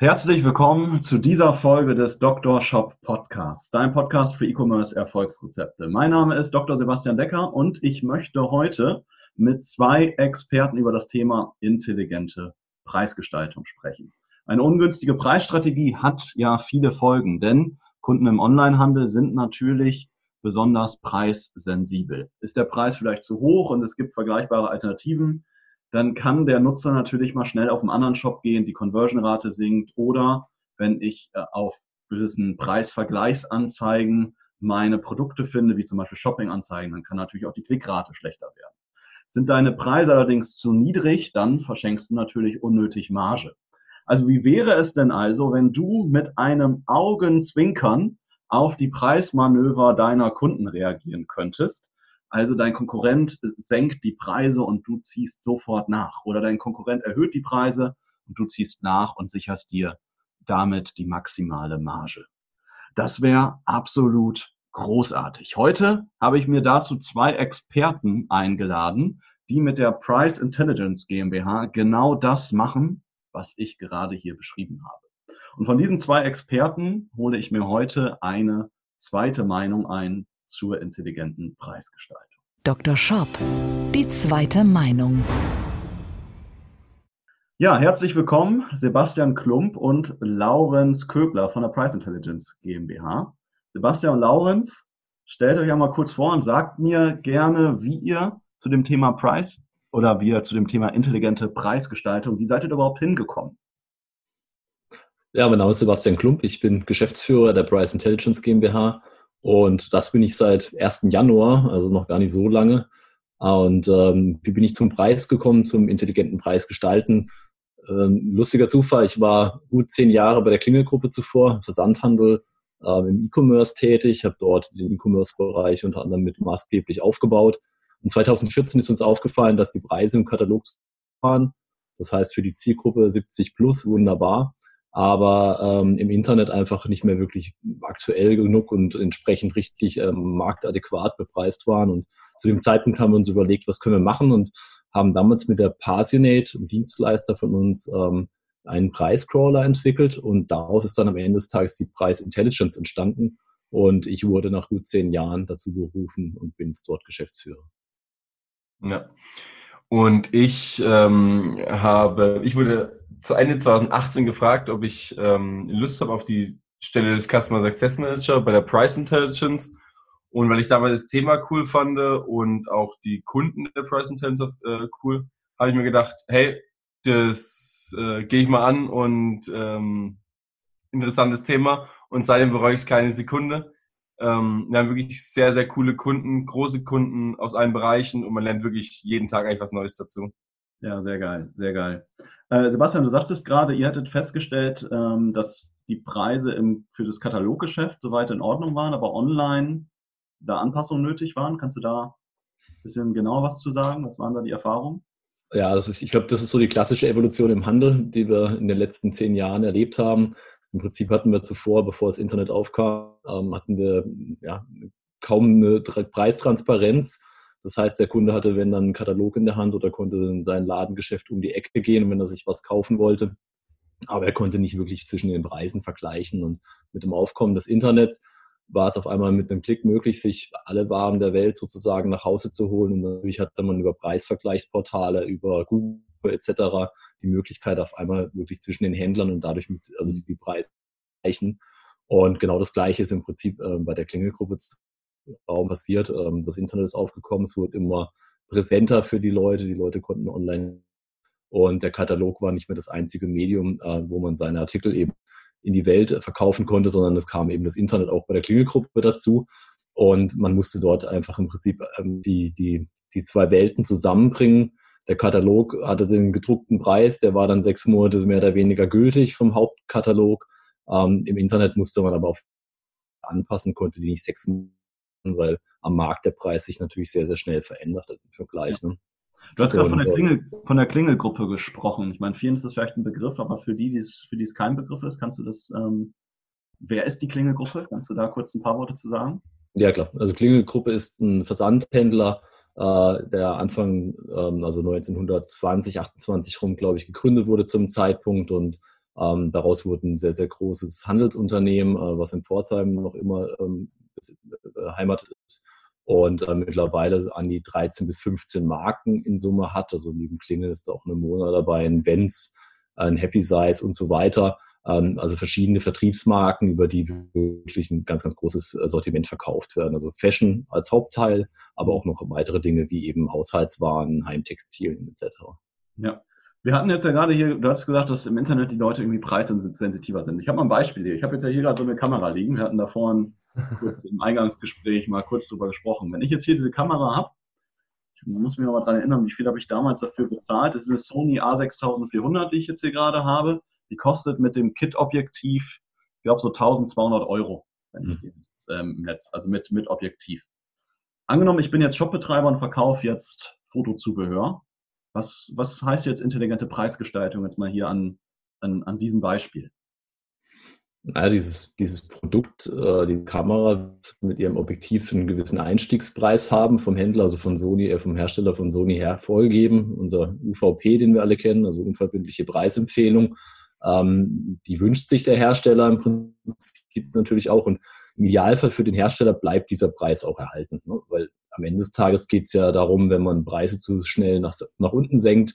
Herzlich willkommen zu dieser Folge des Dr. Shop Podcasts, dein Podcast für E-Commerce Erfolgsrezepte. Mein Name ist Dr. Sebastian Decker und ich möchte heute mit zwei Experten über das Thema intelligente Preisgestaltung sprechen. Eine ungünstige Preisstrategie hat ja viele Folgen, denn Kunden im Onlinehandel sind natürlich besonders preissensibel. Ist der Preis vielleicht zu hoch und es gibt vergleichbare Alternativen, dann kann der Nutzer natürlich mal schnell auf einen anderen Shop gehen, die Conversion-Rate sinkt oder wenn ich äh, auf gewissen Preisvergleichsanzeigen meine Produkte finde, wie zum Beispiel Shopping-Anzeigen, dann kann natürlich auch die Klickrate schlechter werden. Sind deine Preise allerdings zu niedrig, dann verschenkst du natürlich unnötig Marge. Also wie wäre es denn also, wenn du mit einem Augenzwinkern auf die Preismanöver deiner Kunden reagieren könntest? Also dein Konkurrent senkt die Preise und du ziehst sofort nach. Oder dein Konkurrent erhöht die Preise und du ziehst nach und sicherst dir damit die maximale Marge. Das wäre absolut großartig. Heute habe ich mir dazu zwei Experten eingeladen, die mit der Price Intelligence GmbH genau das machen was ich gerade hier beschrieben habe. Und von diesen zwei Experten hole ich mir heute eine zweite Meinung ein zur intelligenten Preisgestaltung. Dr. Shop, die zweite Meinung. Ja, herzlich willkommen, Sebastian Klump und Laurenz Köbler von der Price Intelligence GmbH. Sebastian und Laurenz, stellt euch einmal kurz vor und sagt mir gerne, wie ihr zu dem Thema Price oder wir zu dem Thema intelligente Preisgestaltung. Wie seid ihr überhaupt hingekommen? Ja, mein Name ist Sebastian Klump. Ich bin Geschäftsführer der Price Intelligence GmbH und das bin ich seit 1. Januar, also noch gar nicht so lange. Und ähm, wie bin ich zum Preis gekommen, zum intelligenten Preisgestalten? Ähm, lustiger Zufall, ich war gut zehn Jahre bei der Klingelgruppe zuvor, Versandhandel, äh, im E-Commerce tätig, habe dort den E-Commerce-Bereich unter anderem mit maßgeblich aufgebaut und 2014 ist uns aufgefallen, dass die Preise im Katalog waren. Das heißt für die Zielgruppe 70 plus wunderbar, aber ähm, im Internet einfach nicht mehr wirklich aktuell genug und entsprechend richtig ähm, marktadäquat bepreist waren. Und zu dem Zeitpunkt haben wir uns überlegt, was können wir machen und haben damals mit der Passionate, einem Dienstleister von uns, ähm, einen Preiscrawler entwickelt und daraus ist dann am Ende des Tages die Preis Intelligence entstanden und ich wurde nach gut zehn Jahren dazu berufen und bin jetzt dort Geschäftsführer. Ja. Und ich ähm, habe, ich wurde zu Ende 2018 gefragt, ob ich ähm, Lust habe auf die Stelle des Customer Success Manager bei der Price Intelligence. Und weil ich damals das Thema cool fand und auch die Kunden der Price Intelligence äh, cool, habe ich mir gedacht, hey, das äh, gehe ich mal an und ähm, interessantes Thema. Und seitdem bereue ich es keine Sekunde. Ähm, wir haben wirklich sehr, sehr coole Kunden, große Kunden aus allen Bereichen und man lernt wirklich jeden Tag eigentlich was Neues dazu. Ja, sehr geil, sehr geil. Äh, Sebastian, du sagtest gerade, ihr hattet festgestellt, ähm, dass die Preise im, für das Kataloggeschäft soweit in Ordnung waren, aber online da Anpassungen nötig waren. Kannst du da ein bisschen genauer was zu sagen? Was waren da die Erfahrungen? Ja, das ist, ich glaube, das ist so die klassische Evolution im Handel, die wir in den letzten zehn Jahren erlebt haben. Im Prinzip hatten wir zuvor, bevor das Internet aufkam, ähm, hatten wir ja, kaum eine Preistransparenz. Das heißt, der Kunde hatte, wenn dann einen Katalog in der Hand oder konnte in sein Ladengeschäft um die Ecke gehen, wenn er sich was kaufen wollte. Aber er konnte nicht wirklich zwischen den Preisen vergleichen. Und mit dem Aufkommen des Internets war es auf einmal mit einem Klick möglich, sich alle Waren der Welt sozusagen nach Hause zu holen. Und natürlich hatte man über Preisvergleichsportale, über Google etc. die Möglichkeit auf einmal wirklich zwischen den Händlern und dadurch mit, also die, die Preise erreichen. Und genau das Gleiche ist im Prinzip äh, bei der Klingelgruppe Raum passiert. Ähm, das Internet ist aufgekommen, es wurde immer präsenter für die Leute. Die Leute konnten online und der Katalog war nicht mehr das einzige Medium, äh, wo man seine Artikel eben in die Welt verkaufen konnte, sondern es kam eben das Internet auch bei der Klingelgruppe dazu. Und man musste dort einfach im Prinzip ähm, die, die, die zwei Welten zusammenbringen der Katalog hatte den gedruckten Preis, der war dann sechs Monate mehr oder weniger gültig vom Hauptkatalog. Ähm, Im Internet musste man aber auf anpassen, konnte die nicht sechs Monate, weil am Markt der Preis sich natürlich sehr, sehr schnell verändert hat im Vergleich. Ja. Ne? Du hast gerade von, der Klingel, von der Klingelgruppe gesprochen. Ich meine, vielen ist das vielleicht ein Begriff, aber für die, die's, für die es kein Begriff ist, kannst du das, ähm, wer ist die Klingelgruppe? Kannst du da kurz ein paar Worte zu sagen? Ja, klar. Also Klingelgruppe ist ein Versandhändler, äh, der Anfang, ähm, also 1920, 28 rum, glaube ich, gegründet wurde zum Zeitpunkt und ähm, daraus wurde ein sehr, sehr großes Handelsunternehmen, äh, was in Pforzheim noch immer ähm, beheimatet ist und äh, mittlerweile an die 13 bis 15 Marken in Summe hat. Also neben Klingel ist da auch eine Mona dabei, ein Vents, ein Happy Size und so weiter. Ähm, also verschiedene Vertriebsmarken, über die wirklich ein ganz, ganz großes Sortiment verkauft werden. Also Fashion als Hauptteil, aber auch noch weitere Dinge wie eben Haushaltswaren, Heimtextilien etc. Ja. Wir hatten jetzt ja gerade hier, du hast gesagt, dass im Internet die Leute irgendwie preissensitiver sind. Ich habe mal ein Beispiel hier. Ich habe jetzt ja hier gerade so eine Kamera liegen. Wir hatten da vorhin kurz im Eingangsgespräch mal kurz drüber gesprochen. Wenn ich jetzt hier diese Kamera habe, ich muss mich mal dran erinnern, wie viel habe ich damals dafür bezahlt? Das ist eine Sony A6400, die ich jetzt hier gerade habe. Die kostet mit dem Kit-Objektiv, ich glaube, so 1200 Euro, wenn ich mhm. jetzt, ähm, im Netz, also mit, mit Objektiv. Angenommen, ich bin jetzt Shopbetreiber und verkaufe jetzt Fotozubehör. Was, was heißt jetzt intelligente Preisgestaltung jetzt mal hier an, an, an diesem Beispiel? Naja, dieses, dieses Produkt, äh, die Kamera mit ihrem Objektiv einen gewissen Einstiegspreis haben vom Händler, also von Sony, äh, vom Hersteller von Sony her vorgegeben. Unser UVP, den wir alle kennen, also unverbindliche Preisempfehlung. Ähm, die wünscht sich der Hersteller im Prinzip natürlich auch. Und im Idealfall für den Hersteller bleibt dieser Preis auch erhalten. Ne? Weil am Ende des Tages geht es ja darum, wenn man Preise zu schnell nach, nach unten senkt,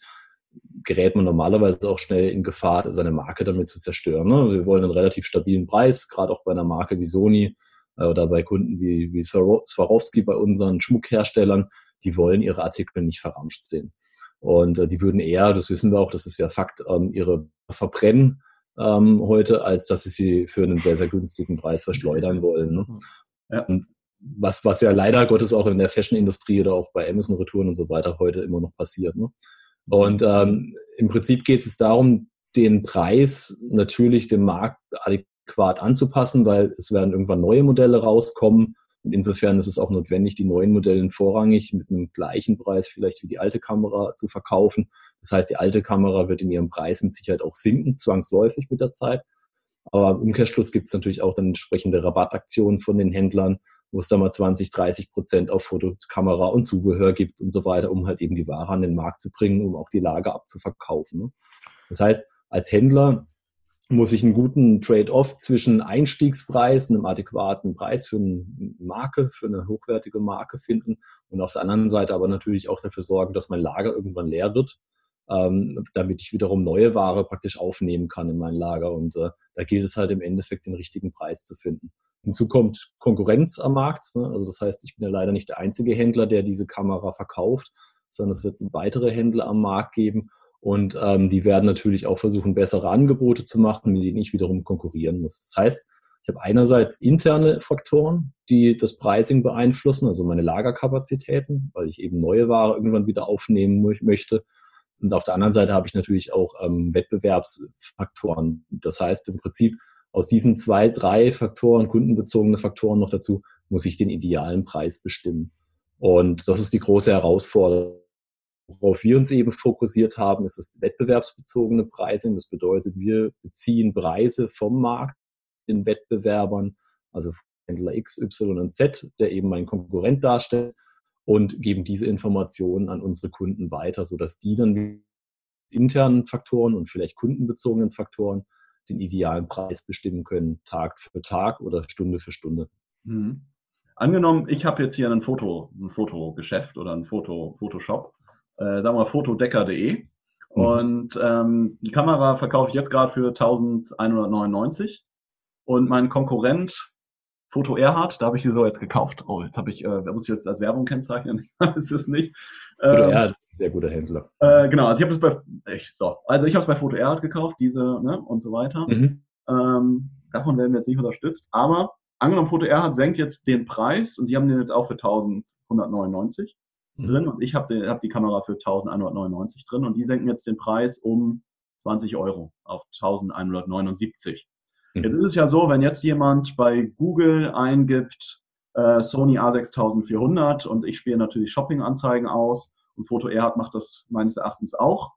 gerät man normalerweise auch schnell in Gefahr, seine Marke damit zu zerstören. Ne? Wir wollen einen relativ stabilen Preis, gerade auch bei einer Marke wie Sony äh, oder bei Kunden wie, wie Swarovski, bei unseren Schmuckherstellern, die wollen ihre Artikel nicht verramscht sehen. Und äh, die würden eher, das wissen wir auch, das ist ja Fakt, ähm, ihre verbrennen ähm, heute, als dass sie sie für einen sehr, sehr günstigen Preis verschleudern wollen. Ne? Ja. was, was ja leider Gottes auch in der Fashion-Industrie oder auch bei Amazon-Retouren und so weiter heute immer noch passiert. Ne? Und ähm, im Prinzip geht es darum, den Preis natürlich dem Markt adäquat anzupassen, weil es werden irgendwann neue Modelle rauskommen und insofern ist es auch notwendig, die neuen Modelle vorrangig mit einem gleichen Preis vielleicht wie die alte Kamera zu verkaufen. Das heißt, die alte Kamera wird in ihrem Preis mit Sicherheit auch sinken, zwangsläufig mit der Zeit. Aber im Umkehrschluss gibt es natürlich auch dann entsprechende Rabattaktionen von den Händlern, wo es da mal 20, 30 Prozent auf Fotokamera und Zubehör gibt und so weiter, um halt eben die Ware an den Markt zu bringen, um auch die Lager abzuverkaufen. Das heißt, als Händler muss ich einen guten Trade-off zwischen Einstiegspreis, einem adäquaten Preis für eine Marke, für eine hochwertige Marke finden und auf der anderen Seite aber natürlich auch dafür sorgen, dass mein Lager irgendwann leer wird, ähm, damit ich wiederum neue Ware praktisch aufnehmen kann in mein Lager. Und äh, da gilt es halt im Endeffekt, den richtigen Preis zu finden. Hinzu kommt Konkurrenz am Markt. Ne? Also das heißt, ich bin ja leider nicht der einzige Händler, der diese Kamera verkauft, sondern es wird weitere Händler am Markt geben. Und ähm, die werden natürlich auch versuchen, bessere Angebote zu machen, mit denen ich wiederum konkurrieren muss. Das heißt, ich habe einerseits interne Faktoren, die das Pricing beeinflussen, also meine Lagerkapazitäten, weil ich eben neue Ware irgendwann wieder aufnehmen möchte. Und auf der anderen Seite habe ich natürlich auch ähm, Wettbewerbsfaktoren. Das heißt im Prinzip aus diesen zwei, drei Faktoren, kundenbezogene Faktoren noch dazu, muss ich den idealen Preis bestimmen. Und das ist die große Herausforderung Worauf wir uns eben fokussiert haben, ist das wettbewerbsbezogene Pricing. Das bedeutet, wir beziehen Preise vom Markt den Wettbewerbern, also Händler X, Y und Z, der eben mein Konkurrent darstellt, und geben diese Informationen an unsere Kunden weiter, sodass die dann mit internen Faktoren und vielleicht kundenbezogenen Faktoren den idealen Preis bestimmen können, Tag für Tag oder Stunde für Stunde. Mhm. Angenommen, ich habe jetzt hier ein Foto, ein Fotogeschäft oder ein Foto, Photoshop äh, sagen wir fotodecker.de. Mhm. Und ähm, die Kamera verkaufe ich jetzt gerade für 1199. Und mein Konkurrent Foto Erhard, da habe ich die so jetzt gekauft. Oh, jetzt habe ich, äh, muss ich jetzt als Werbung kennzeichnen? ist es nicht. Foto ähm, Erhard ist ein sehr guter Händler. Äh, genau, also ich habe es bei, ich, so, also ich habe es bei Foto Erhard gekauft, diese, ne, und so weiter. Mhm. Ähm, davon werden wir jetzt nicht unterstützt. Aber angenommen, Foto Erhard senkt jetzt den Preis und die haben den jetzt auch für 1199 drin und ich habe hab die Kamera für 1199 drin und die senken jetzt den Preis um 20 Euro auf 1179. Mhm. Jetzt ist es ja so, wenn jetzt jemand bei Google eingibt äh, Sony A6400 und ich spiele natürlich Shopping-Anzeigen aus und Foto Erhard macht das meines Erachtens auch,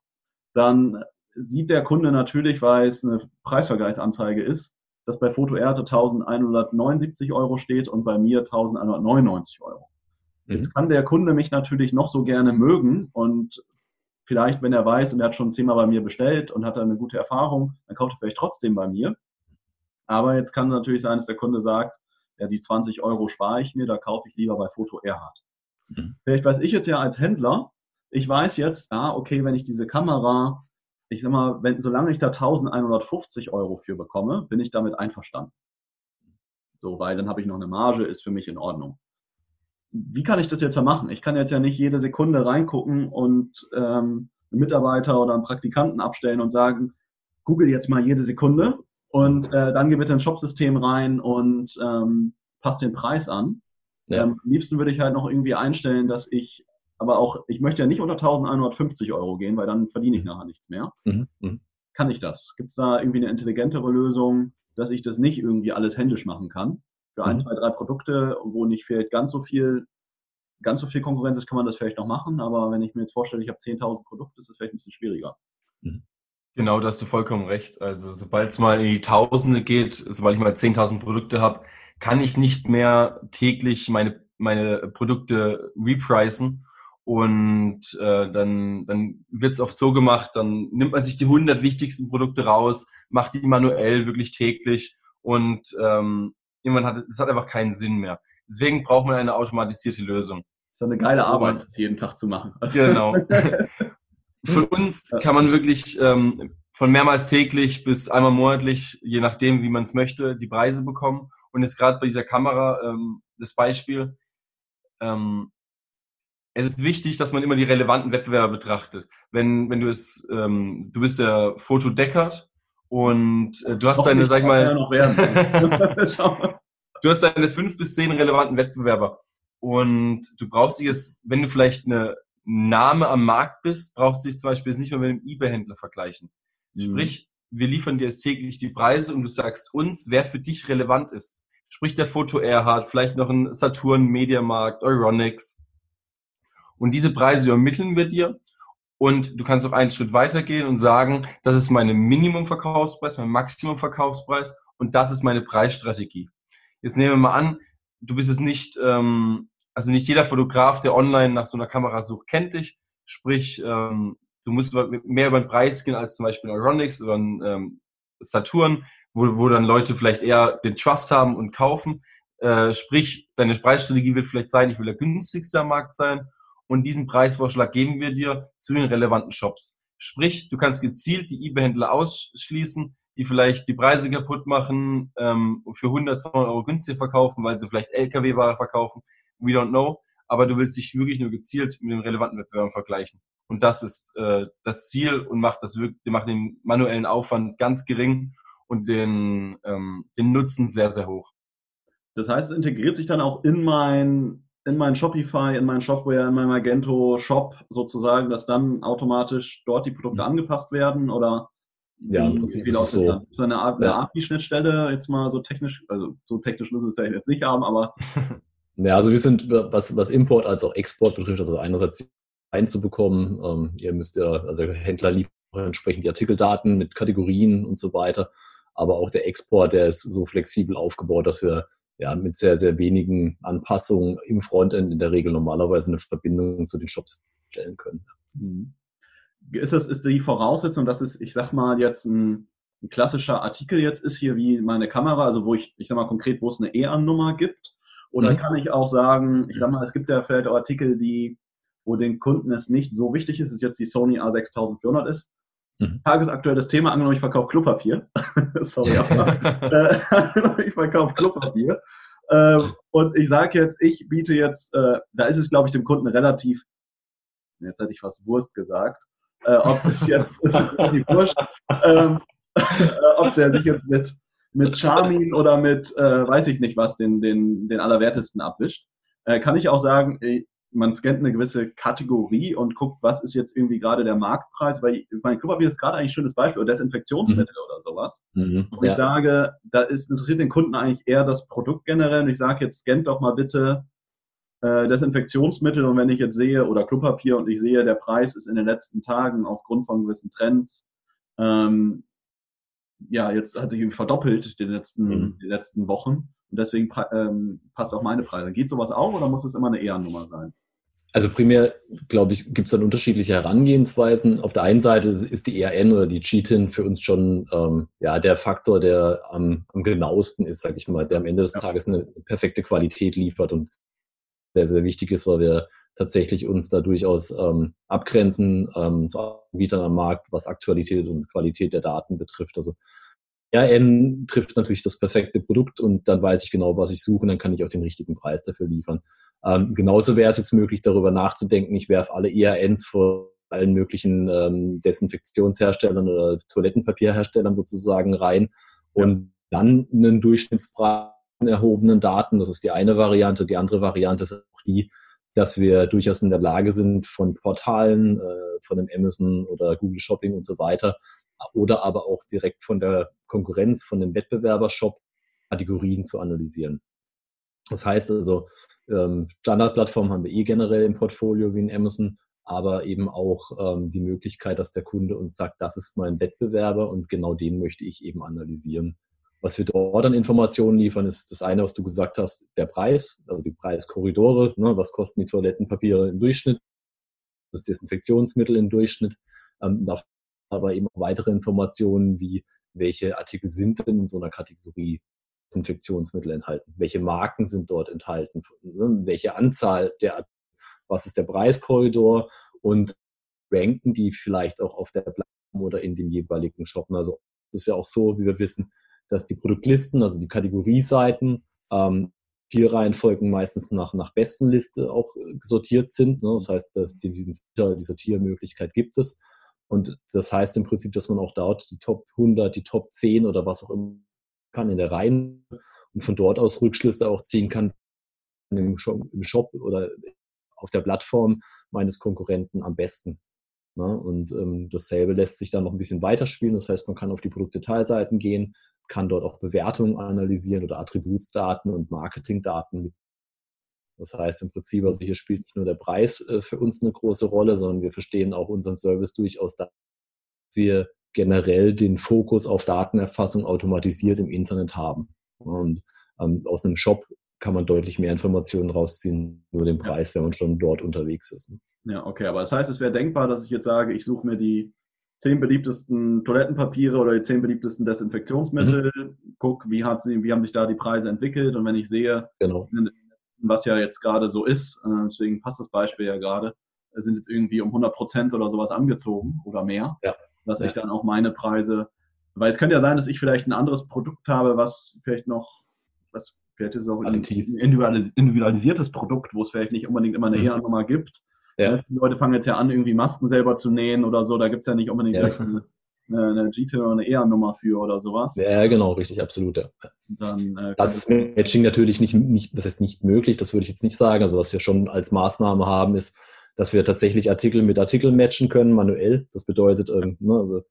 dann sieht der Kunde natürlich, weil es eine Preisvergleichsanzeige ist, dass bei Foto Erhard 1179 Euro steht und bei mir 1199 Euro. Mhm. Jetzt kann der Kunde mich natürlich noch so gerne mögen und vielleicht, wenn er weiß und er hat schon zehnmal bei mir bestellt und hat eine gute Erfahrung, dann kauft er vielleicht trotzdem bei mir. Aber jetzt kann es natürlich sein, dass der Kunde sagt, ja, die 20 Euro spare ich mir, da kaufe ich lieber bei Foto Erhard. Mhm. Vielleicht weiß ich jetzt ja als Händler, ich weiß jetzt, ah, okay, wenn ich diese Kamera, ich sag mal, wenn, solange ich da 1150 Euro für bekomme, bin ich damit einverstanden. So, weil dann habe ich noch eine Marge, ist für mich in Ordnung. Wie kann ich das jetzt ja machen? Ich kann jetzt ja nicht jede Sekunde reingucken und ähm, einen Mitarbeiter oder einen Praktikanten abstellen und sagen, google jetzt mal jede Sekunde und äh, dann geh bitte ins Shopsystem rein und ähm, passt den Preis an. Ja. Ähm, am liebsten würde ich halt noch irgendwie einstellen, dass ich, aber auch, ich möchte ja nicht unter 1150 Euro gehen, weil dann verdiene ich nachher nichts mehr. Mhm. Mhm. Kann ich das? Gibt es da irgendwie eine intelligentere Lösung, dass ich das nicht irgendwie alles händisch machen kann? Für mhm. ein, zwei, drei Produkte, wo nicht vielleicht ganz so viel, ganz so viel Konkurrenz ist, kann man das vielleicht noch machen, aber wenn ich mir jetzt vorstelle, ich habe 10.000 Produkte, ist das vielleicht ein bisschen schwieriger. Mhm. Genau, da hast du vollkommen recht. Also sobald es mal in die Tausende geht, sobald ich mal 10.000 Produkte habe, kann ich nicht mehr täglich meine, meine Produkte repricen. Und äh, dann, dann wird es oft so gemacht, dann nimmt man sich die 100 wichtigsten Produkte raus, macht die manuell wirklich täglich und ähm, irgendwann hat es hat einfach keinen Sinn mehr. Deswegen braucht man eine automatisierte Lösung. Das ist eine geile Arbeit, das jeden Tag zu machen. Genau. Von uns kann man wirklich ähm, von mehrmals täglich bis einmal monatlich, je nachdem, wie man es möchte, die Preise bekommen. Und jetzt gerade bei dieser Kamera ähm, das Beispiel. Ähm, es ist wichtig, dass man immer die relevanten Wettbewerber betrachtet. Wenn, wenn du es, ähm, du bist der Foto Deckard und äh, du hast Noch deine, nicht, sag ich mal, du hast deine fünf bis zehn relevanten Wettbewerber. Und du brauchst dich jetzt, wenn du vielleicht eine Name am Markt bist, brauchst du dich zum Beispiel nicht mehr mit einem eBay-Händler vergleichen. Mhm. Sprich, wir liefern dir jetzt täglich die Preise und du sagst uns, wer für dich relevant ist. Sprich der Foto Erhard, vielleicht noch ein Saturn, Mediamarkt, Euronics. Und diese Preise übermitteln wir dir und du kannst auch einen Schritt weitergehen und sagen, das ist mein Minimum-Verkaufspreis, mein Maximum-Verkaufspreis und das ist meine Preisstrategie. Jetzt nehmen wir mal an, du bist es nicht ähm, also nicht jeder Fotograf, der online nach so einer Kamera sucht, kennt dich. Sprich, ähm, du musst mehr über den Preis gehen als zum Beispiel ein Euronics oder ein ähm, Saturn, wo, wo dann Leute vielleicht eher den Trust haben und kaufen. Äh, sprich, deine Preisstrategie wird vielleicht sein, ich will der günstigste am Markt sein und diesen Preisvorschlag geben wir dir zu den relevanten Shops. Sprich, du kannst gezielt die eBay-Händler ausschließen, die vielleicht die Preise kaputt machen, ähm, für 100, 200 Euro günstiger verkaufen, weil sie vielleicht LKW-Ware verkaufen we don't know, aber du willst dich wirklich nur gezielt mit den relevanten Wettbewerbern vergleichen. Und das ist äh, das Ziel und macht das wirklich, macht den manuellen Aufwand ganz gering und den, ähm, den Nutzen sehr, sehr hoch. Das heißt, es integriert sich dann auch in mein, in mein Shopify, in mein Shopware, in mein Magento Shop sozusagen, dass dann automatisch dort die Produkte mhm. angepasst werden oder ja, im Prinzip ist es so. So eine Art ja. API-Schnittstelle, jetzt mal so technisch, also so technisch müssen wir es ja jetzt nicht haben, aber Ja, also wir sind, was, was Import als auch Export betrifft, also einerseits einzubekommen. Ähm, ihr müsst ja, also der Händler liefert entsprechend die Artikeldaten mit Kategorien und so weiter. Aber auch der Export, der ist so flexibel aufgebaut, dass wir ja mit sehr, sehr wenigen Anpassungen im Frontend in der Regel normalerweise eine Verbindung zu den Shops stellen können. Mhm. Ist das, ist die Voraussetzung, dass es, ich sag mal, jetzt ein, ein klassischer Artikel jetzt ist hier wie meine Kamera, also wo ich, ich sag mal konkret, wo es eine EAN-Nummer gibt, oder mhm. kann ich auch sagen, ich sag mal, es gibt ja vielleicht auch Artikel, die, wo den Kunden es nicht so wichtig ist, dass jetzt die Sony A6400 ist. Mhm. Tagesaktuelles Thema, angenommen, ich verkaufe Klopapier. Sorry, aber äh, ich verkaufe Klopapier. Äh, und ich sage jetzt, ich biete jetzt, äh, da ist es, glaube ich, dem Kunden relativ, jetzt hätte ich fast Wurst gesagt, äh, ob es jetzt, ist es relativ wurscht, ähm, äh, ob der sich jetzt mit mit Charmin oder mit, äh, weiß ich nicht was, den, den, den Allerwertesten abwischt, äh, kann ich auch sagen, man scannt eine gewisse Kategorie und guckt, was ist jetzt irgendwie gerade der Marktpreis, weil ich, mein Klopapier ist gerade eigentlich ein schönes Beispiel, oder Desinfektionsmittel mhm. oder sowas. Mhm. Und ja. ich sage, da ist, interessiert den Kunden eigentlich eher das Produkt generell und ich sage jetzt, scannt doch mal bitte äh, Desinfektionsmittel und wenn ich jetzt sehe, oder Klopapier und ich sehe, der Preis ist in den letzten Tagen aufgrund von gewissen Trends ähm, ja, jetzt hat sich irgendwie verdoppelt die letzten, mhm. die letzten Wochen. Und deswegen ähm, passt auch meine Preise. Geht sowas auch oder muss es immer eine Ehrennummer sein? Also primär, glaube ich, gibt es dann unterschiedliche Herangehensweisen. Auf der einen Seite ist die ERN oder die GTIN für uns schon ähm, ja, der Faktor, der am, am genauesten ist, sage ich mal, der am Ende des ja. Tages eine perfekte Qualität liefert und sehr, sehr wichtig ist, weil wir tatsächlich uns da durchaus ähm, abgrenzen ähm, zu Anbietern am Markt, was Aktualität und Qualität der Daten betrifft. Also RN trifft natürlich das perfekte Produkt und dann weiß ich genau, was ich suche und dann kann ich auch den richtigen Preis dafür liefern. Ähm, genauso wäre es jetzt möglich, darüber nachzudenken, ich werfe alle ERNs vor allen möglichen ähm, Desinfektionsherstellern oder Toilettenpapierherstellern sozusagen rein und dann einen Durchschnittspreis erhobenen Daten. Das ist die eine Variante. Die andere Variante ist auch die, dass wir durchaus in der Lage sind, von Portalen, äh, von dem Amazon oder Google Shopping und so weiter, oder aber auch direkt von der Konkurrenz, von dem Wettbewerbershop Kategorien zu analysieren. Das heißt also, ähm, Standardplattformen haben wir eh generell im Portfolio wie in Amazon, aber eben auch ähm, die Möglichkeit, dass der Kunde uns sagt, das ist mein Wettbewerber und genau den möchte ich eben analysieren. Was wir dort an Informationen liefern, ist das eine, was du gesagt hast, der Preis, also die Preiskorridore, ne, was kosten die Toilettenpapiere im Durchschnitt, das Desinfektionsmittel im Durchschnitt, ähm, aber eben weitere Informationen wie, welche Artikel sind denn in so einer Kategorie Desinfektionsmittel enthalten, welche Marken sind dort enthalten, ne, welche Anzahl der, was ist der Preiskorridor und ranken die vielleicht auch auf der Plattform oder in den jeweiligen Shoppen. Also es ist ja auch so, wie wir wissen, dass die Produktlisten, also die Kategorieseiten, ähm, vier Reihenfolgen meistens nach, nach Bestenliste auch äh, sortiert sind. Ne? Das heißt, diesen, die Sortiermöglichkeit gibt es. Und das heißt im Prinzip, dass man auch dort die Top 100, die Top 10 oder was auch immer kann in der Reihe und von dort aus Rückschlüsse auch ziehen kann im Shop oder auf der Plattform meines Konkurrenten am besten. Ne? Und ähm, dasselbe lässt sich dann noch ein bisschen weiterspielen. Das heißt, man kann auf die Produktdetailseiten gehen, kann dort auch Bewertungen analysieren oder Attributsdaten und Marketingdaten. Das heißt im Prinzip, also hier spielt nicht nur der Preis äh, für uns eine große Rolle, sondern wir verstehen auch unseren Service durchaus, dass wir generell den Fokus auf Datenerfassung automatisiert im Internet haben. Und ähm, aus einem Shop kann man deutlich mehr Informationen rausziehen, nur den Preis, wenn man schon dort unterwegs ist. Ja, okay, aber das heißt, es wäre denkbar, dass ich jetzt sage, ich suche mir die zehn beliebtesten Toilettenpapiere oder die zehn beliebtesten Desinfektionsmittel, mhm. guck, wie, hat sie, wie haben sich da die Preise entwickelt und wenn ich sehe, genau. was ja jetzt gerade so ist, äh, deswegen passt das Beispiel ja gerade, sind jetzt irgendwie um 100 Prozent oder sowas angezogen oder mehr, ja. Dass ja. ich dann auch meine Preise, weil es könnte ja sein, dass ich vielleicht ein anderes Produkt habe, was vielleicht noch, was vielleicht ist es auch ein individualisiertes Produkt, wo es vielleicht nicht unbedingt immer eine mhm. E-Nummer gibt, ja. Ne, viele Leute fangen jetzt ja an, irgendwie Masken selber zu nähen oder so. Da gibt es ja nicht unbedingt ja. eine, eine GT oder eine ER-Nummer für oder sowas. Ja, genau, richtig, absolut. Ja. Dann, äh, das ist Matching natürlich nicht, nicht, das ist nicht möglich, das würde ich jetzt nicht sagen. Also was wir schon als Maßnahme haben, ist, dass wir tatsächlich Artikel mit Artikel matchen können, manuell. Das bedeutet, ähm, ne, also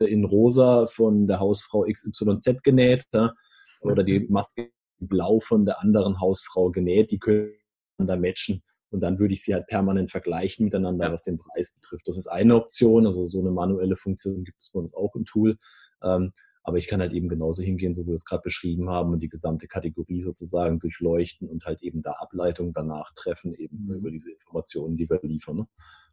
in rosa von der Hausfrau XYZ genäht ja, oder die mhm. Maske blau von der anderen Hausfrau genäht, die können da matchen. Und dann würde ich sie halt permanent vergleichen miteinander, ja. was den Preis betrifft. Das ist eine Option. Also so eine manuelle Funktion gibt es bei uns auch im Tool. Ähm, aber ich kann halt eben genauso hingehen, so wie wir es gerade beschrieben haben, und die gesamte Kategorie sozusagen durchleuchten und halt eben da Ableitungen danach treffen, eben mhm. über diese Informationen, die wir liefern. Ne?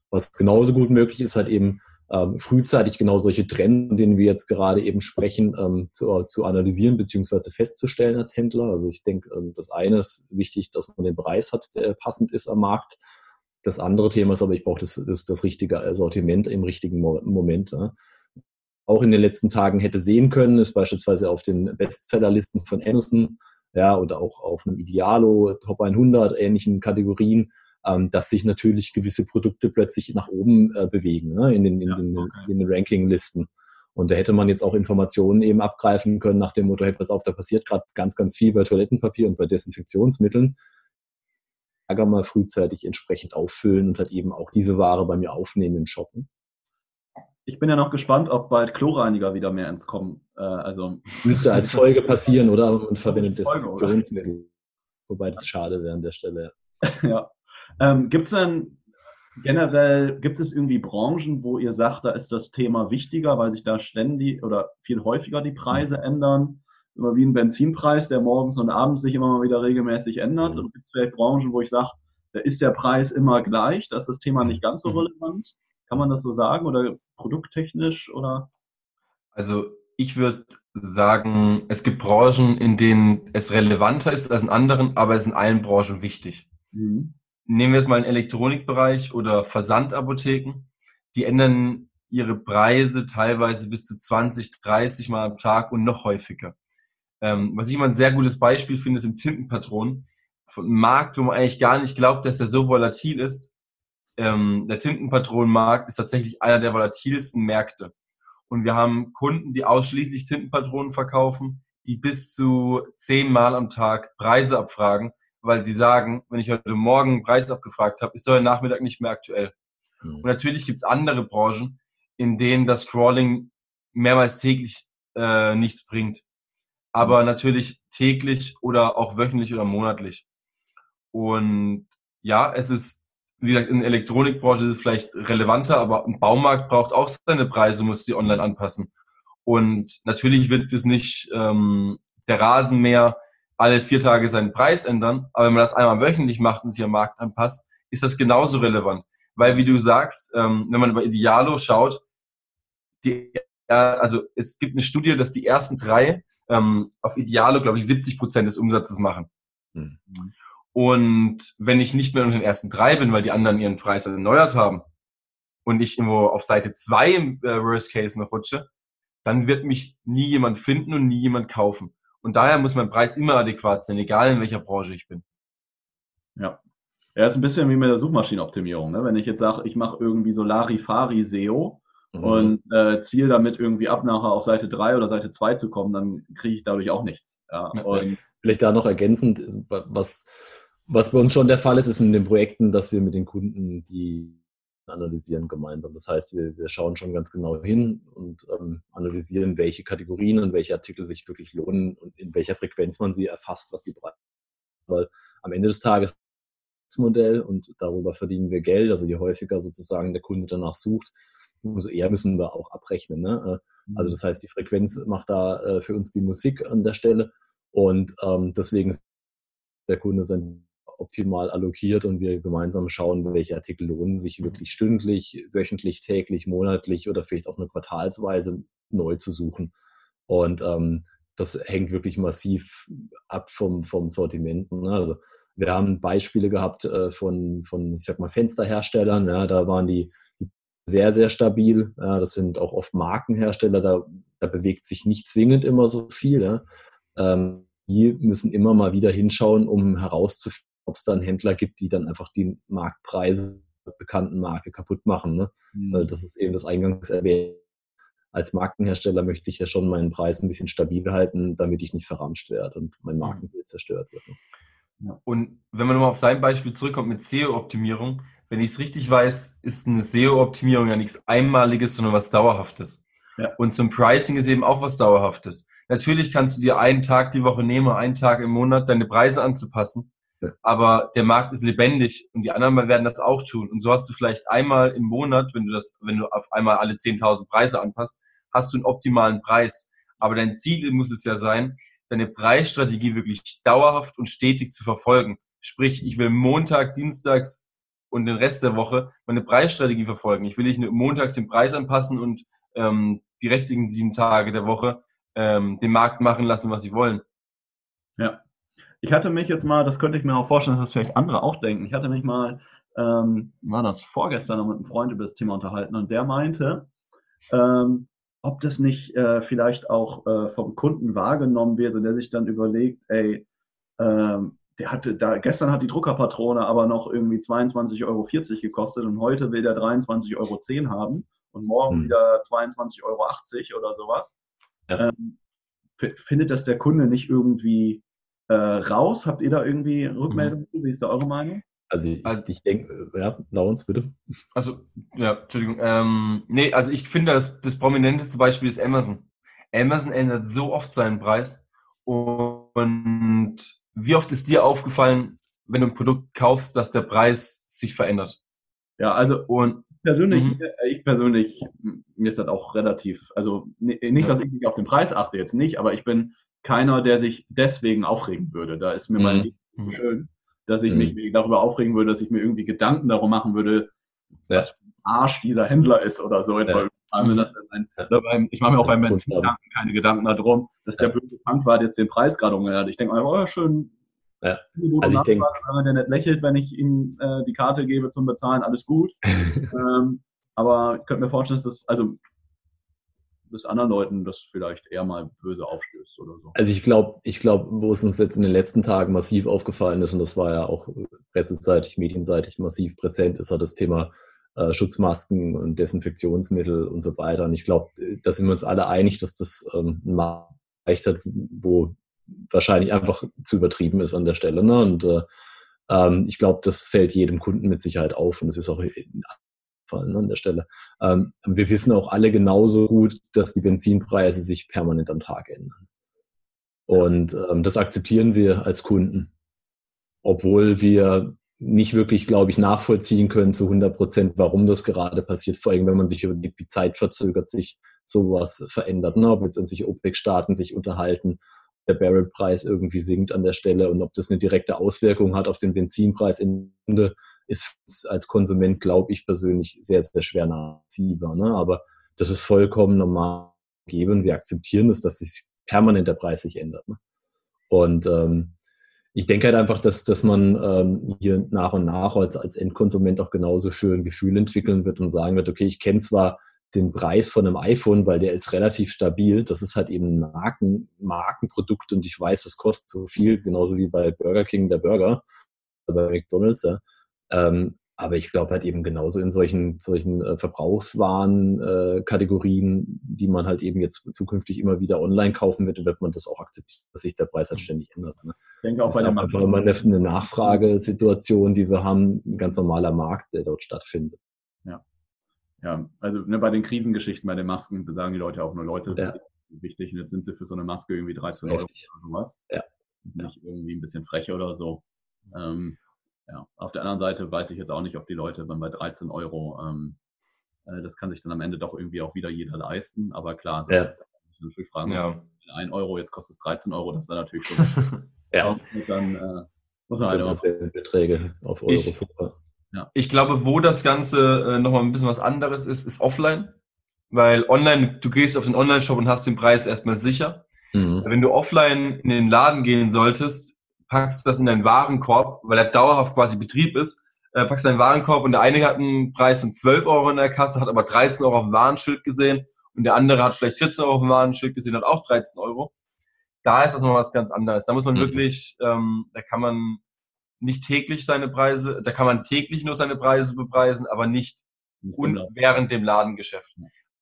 Was genauso gut möglich ist, halt eben ähm, frühzeitig genau solche Trends, von denen wir jetzt gerade eben sprechen, ähm, zu, zu, analysieren bzw. festzustellen als Händler. Also ich denke, ähm, das eine ist wichtig, dass man den Preis hat, der passend ist am Markt. Das andere Thema ist aber, ich brauche das, das, das richtige Sortiment im richtigen Moment. Ja. Auch in den letzten Tagen hätte sehen können, ist beispielsweise auf den Bestsellerlisten von Amazon ja, oder auch auf einem Idealo, Top 100, ähnlichen Kategorien, ähm, dass sich natürlich gewisse Produkte plötzlich nach oben äh, bewegen ne, in den, in, ja, den, okay. den Rankinglisten. Und da hätte man jetzt auch Informationen eben abgreifen können nach dem Motto, hey, pass auf, da passiert gerade ganz, ganz viel bei Toilettenpapier und bei Desinfektionsmitteln. Lager mal frühzeitig entsprechend auffüllen und halt eben auch diese Ware bei mir aufnehmen im Shoppen. Ich bin ja noch gespannt, ob bald Chlorreiniger wieder mehr ins Kommen. Äh, also Müsste als Folge passieren, oder? Man verwendet Desinfektionsmittel. Wobei das schade wäre an der Stelle. ja. Ähm, gibt es denn generell, gibt es irgendwie Branchen, wo ihr sagt, da ist das Thema wichtiger, weil sich da ständig oder viel häufiger die Preise mhm. ändern? Immer wie ein Benzinpreis, der morgens und abends sich immer mal wieder regelmäßig ändert. Mhm. Und gibt es vielleicht Branchen, wo ich sage, da ist der Preis immer gleich, da ist das Thema nicht ganz so mhm. Kann man das so sagen oder produkttechnisch oder? Also ich würde sagen, es gibt Branchen, in denen es relevanter ist als in anderen, aber es ist in allen Branchen wichtig. Mhm. Nehmen wir jetzt mal den Elektronikbereich oder Versandapotheken. Die ändern ihre Preise teilweise bis zu 20, 30 Mal am Tag und noch häufiger. Ähm, was ich immer ein sehr gutes Beispiel finde, sind Tintenpatronen. Von einem Markt, wo man eigentlich gar nicht glaubt, dass er so volatil ist. Ähm, der Tintenpatronenmarkt ist tatsächlich einer der volatilsten Märkte. Und wir haben Kunden, die ausschließlich Tintenpatronen verkaufen, die bis zu zehnmal am Tag Preise abfragen, weil sie sagen, wenn ich heute Morgen einen Preis abgefragt habe, ist heute Nachmittag nicht mehr aktuell. Mhm. Und natürlich gibt es andere Branchen, in denen das Crawling mehrmals täglich äh, nichts bringt. Aber mhm. natürlich täglich oder auch wöchentlich oder monatlich. Und ja, es ist wie gesagt, in der Elektronikbranche ist es vielleicht relevanter, aber ein Baumarkt braucht auch seine Preise, muss sie online anpassen. Und natürlich wird es nicht ähm, der Rasenmäher alle vier Tage seinen Preis ändern, aber wenn man das einmal wöchentlich macht und sich am Markt anpasst, ist das genauso relevant. Weil, wie du sagst, ähm, wenn man bei Idealo schaut, die, also es gibt eine Studie, dass die ersten drei ähm, auf Idealo, glaube ich, 70 Prozent des Umsatzes machen. Hm. Und wenn ich nicht mehr unter den ersten drei bin, weil die anderen ihren Preis erneuert haben und ich irgendwo auf Seite zwei im äh, Worst Case noch rutsche, dann wird mich nie jemand finden und nie jemand kaufen. Und daher muss mein Preis immer adäquat sein, egal in welcher Branche ich bin. Ja. Ja, ist ein bisschen wie mit der Suchmaschinenoptimierung. Ne? Wenn ich jetzt sage, ich mache irgendwie so Larifari SEO mhm. und äh, ziel damit irgendwie ab, nachher auf Seite 3 oder Seite 2 zu kommen, dann kriege ich dadurch auch nichts. Ja, und Vielleicht da noch ergänzend, was was bei uns schon der Fall ist, ist in den Projekten, dass wir mit den Kunden die analysieren gemeinsam. Das heißt, wir, wir schauen schon ganz genau hin und ähm, analysieren, welche Kategorien und welche Artikel sich wirklich lohnen und in welcher Frequenz man sie erfasst, was die Preise. Weil am Ende des Tages das Modell und darüber verdienen wir Geld. Also je häufiger sozusagen der Kunde danach sucht, umso eher müssen wir auch abrechnen. Ne? Äh, also mhm. das heißt, die Frequenz macht da äh, für uns die Musik an der Stelle und ähm, deswegen ist der Kunde sein optimal allokiert und wir gemeinsam schauen, welche Artikel lohnen sich mhm. wirklich stündlich, wöchentlich, täglich, monatlich oder vielleicht auch eine quartalsweise neu zu suchen. Und ähm, das hängt wirklich massiv ab vom, vom Sortiment. Ne? Also wir haben Beispiele gehabt äh, von, von, ich sag mal, Fensterherstellern, ja, da waren die, die sehr, sehr stabil. Ja, das sind auch oft Markenhersteller, da, da bewegt sich nicht zwingend immer so viel. Ja. Ähm, die müssen immer mal wieder hinschauen, um herauszufinden, ob es dann Händler gibt, die dann einfach die Marktpreise der bekannten Marke kaputt machen. Ne? Mhm. Das ist eben das eingangs erwähnt. Als Markenhersteller möchte ich ja schon meinen Preis ein bisschen stabil halten, damit ich nicht verramscht werde und mein Markenbild zerstört wird. Ne? Ja. Und wenn man nochmal auf sein Beispiel zurückkommt mit SEO-Optimierung, wenn ich es richtig weiß, ist eine SEO-Optimierung ja nichts Einmaliges, sondern was Dauerhaftes. Ja. Und zum Pricing ist eben auch was Dauerhaftes. Natürlich kannst du dir einen Tag die Woche nehmen, einen Tag im Monat deine Preise anzupassen. Aber der Markt ist lebendig und die anderen werden das auch tun. Und so hast du vielleicht einmal im Monat, wenn du das, wenn du auf einmal alle 10.000 Preise anpasst, hast du einen optimalen Preis. Aber dein Ziel muss es ja sein, deine Preisstrategie wirklich dauerhaft und stetig zu verfolgen. Sprich, ich will Montag, Dienstags und den Rest der Woche meine Preisstrategie verfolgen. Ich will nicht nur montags den Preis anpassen und ähm, die restlichen sieben Tage der Woche ähm, den Markt machen lassen, was sie wollen. Ja, ich hatte mich jetzt mal, das könnte ich mir auch vorstellen, dass das vielleicht andere auch denken. Ich hatte mich mal, ähm, war das vorgestern noch mit einem Freund über das Thema unterhalten und der meinte, ähm, ob das nicht äh, vielleicht auch äh, vom Kunden wahrgenommen wird und der sich dann überlegt, ey, ähm, der hatte da, gestern hat die Druckerpatrone aber noch irgendwie 22,40 Euro gekostet und heute will der 23,10 Euro haben und morgen hm. wieder 22,80 Euro oder sowas. Ja. Ähm, findet das der Kunde nicht irgendwie äh, raus? Habt ihr da irgendwie Rückmeldungen zu? Wie ist da eure Meinung? Also ich, also, ich denke, ja, Lawrence, bitte. Also, ja, Entschuldigung. Ähm, nee, also ich finde, das, das prominenteste Beispiel ist Amazon. Amazon ändert so oft seinen Preis. Und wie oft ist dir aufgefallen, wenn du ein Produkt kaufst, dass der Preis sich verändert? Ja, also und persönlich, mhm. ich persönlich, mir ist das auch relativ, also nicht, dass ich nicht auf den Preis achte, jetzt nicht, aber ich bin keiner, der sich deswegen aufregen würde. Da ist mir mhm. mein mhm. schön, dass ich mhm. mich darüber aufregen würde, dass ich mir irgendwie Gedanken darum machen würde, ja. was Arsch dieser Händler ist oder so. Ja. Ein, ich mache mir auch beim Benzin keine Gedanken darum, dass der böse Tankwart jetzt den Preis gerade umgeändert. Ich denke mir, oh, schön. Ja. Also ich denke, wenn der nicht lächelt, wenn ich ihm äh, die Karte gebe zum Bezahlen, alles gut. ähm, aber ich könnte mir vorstellen, dass das, also dass anderen Leuten das vielleicht eher mal böse aufstößt oder so. Also ich glaube, ich glaube, wo es uns jetzt in den letzten Tagen massiv aufgefallen ist, und das war ja auch presseseitig, medienseitig massiv präsent, ist halt das Thema äh, Schutzmasken und Desinfektionsmittel und so weiter. Und ich glaube, da sind wir uns alle einig, dass das ähm, ein Markt hat, wo wahrscheinlich einfach zu übertrieben ist an der Stelle. Ne? Und äh, ähm, ich glaube, das fällt jedem Kunden mit Sicherheit auf und es ist auch fallen an der Stelle. Ähm, wir wissen auch alle genauso gut, dass die Benzinpreise sich permanent am Tag ändern. Und ähm, das akzeptieren wir als Kunden, obwohl wir nicht wirklich, glaube ich, nachvollziehen können zu 100 Prozent, warum das gerade passiert. Vor allem, wenn man sich überlegt, wie Zeit verzögert sich sowas verändert. Ne? Ob jetzt irgendwelche OPEC-Staaten sich unterhalten, der Barrelpreis irgendwie sinkt an der Stelle und ob das eine direkte Auswirkung hat auf den Benzinpreis im Ende ist als Konsument, glaube ich persönlich, sehr, sehr schwer nachziehbar. Ne? Aber das ist vollkommen normal gegeben. Wir akzeptieren es, dass sich permanent der Preis sich ändert. Ne? Und ähm, ich denke halt einfach, dass, dass man ähm, hier nach und nach als, als Endkonsument auch genauso für ein Gefühl entwickeln wird und sagen wird, okay, ich kenne zwar den Preis von einem iPhone, weil der ist relativ stabil. Das ist halt eben ein Marken, Markenprodukt und ich weiß, das kostet so viel, genauso wie bei Burger King der Burger, bei McDonalds. Ja. Ähm, aber ich glaube halt eben genauso in solchen, solchen äh, Verbrauchswaren-Kategorien, äh, die man halt eben jetzt zukünftig immer wieder online kaufen wird, wird man das auch akzeptieren, dass sich der Preis halt mhm. ständig ändert. Ne? Ich denke das auch bei der einfach immer eine, eine Nachfragesituation, die wir haben, ein ganz normaler Markt, der dort stattfindet. Ja. Ja, also ne, bei den Krisengeschichten, bei den Masken, sagen die Leute auch nur Leute, das ja. ist wichtig. Und jetzt sind sie für so eine Maske irgendwie 13 Euro oder sowas. Ja. Das ist nicht ja. irgendwie ein bisschen frech oder so. Ähm, ja, auf der anderen Seite weiß ich jetzt auch nicht, ob die Leute dann bei 13 Euro, ähm, äh, das kann sich dann am Ende doch irgendwie auch wieder jeder leisten. Aber klar, so ja. ich natürlich fragen, ja. 1 Euro, jetzt kostet es 13 Euro, das ist dann natürlich so. ja. dann äh, muss man halt auch. Beträge auf Euro. Ich, ja. ich glaube, wo das Ganze äh, nochmal ein bisschen was anderes ist, ist offline. Weil online, du gehst auf den Online-Shop und hast den Preis erstmal sicher. Mhm. Wenn du offline in den Laden gehen solltest, packst das in deinen Warenkorb, weil er dauerhaft quasi Betrieb ist, äh, packst deinen Warenkorb und der eine hat einen Preis von 12 Euro in der Kasse, hat aber 13 Euro auf dem Warenschild gesehen und der andere hat vielleicht 14 Euro auf dem Warenschild gesehen, hat auch 13 Euro. Da ist das noch was ganz anderes. Da muss man mhm. wirklich, ähm, da kann man nicht täglich seine Preise, da kann man täglich nur seine Preise bepreisen, aber nicht und während dem Ladengeschäft.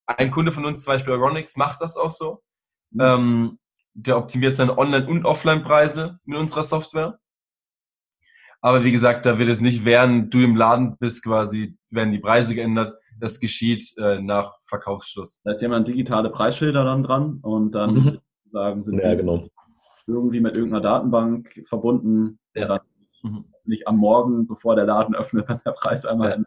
Ein Kunde von uns, zum Beispiel Aronix, macht das auch so. Mhm. Ähm, der optimiert seine Online- und Offline-Preise mit unserer Software. Aber wie gesagt, da wird es nicht, während du im Laden bist, quasi, werden die Preise geändert. Das geschieht äh, nach Verkaufsschluss. Da ist jemand digitale Preisschilder dann dran und dann mhm. sagen, sind ja, genau. irgendwie mit irgendeiner Datenbank verbunden. Ja. Oder mhm. nicht am Morgen, bevor der Laden öffnet, dann der Preis einmal. Ja.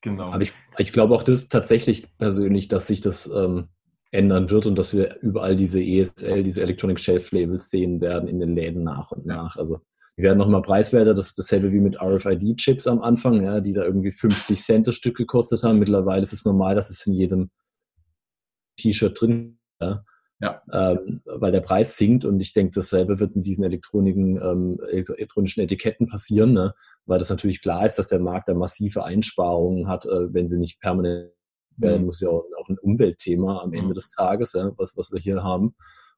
Genau. Aber ich, ich glaube auch das tatsächlich persönlich, dass sich das ähm, ändern wird und dass wir überall diese ESL, diese Electronic Shelf Labels sehen werden in den Läden nach und nach. Also die werden nochmal preiswerter, das ist dasselbe wie mit RFID-Chips am Anfang, ja, die da irgendwie 50 Cent das Stück gekostet haben. Mittlerweile ist es normal, dass es in jedem T-Shirt drin ja. Ja. Ähm, weil der Preis sinkt und ich denke, dasselbe wird mit diesen ähm, elektronischen Etiketten passieren, ne? weil das natürlich klar ist, dass der Markt da massive Einsparungen hat, äh, wenn sie nicht permanent werden, mhm. muss ja auch, auch, ein Umweltthema am Ende mhm. des Tages, ja, was, was wir hier haben.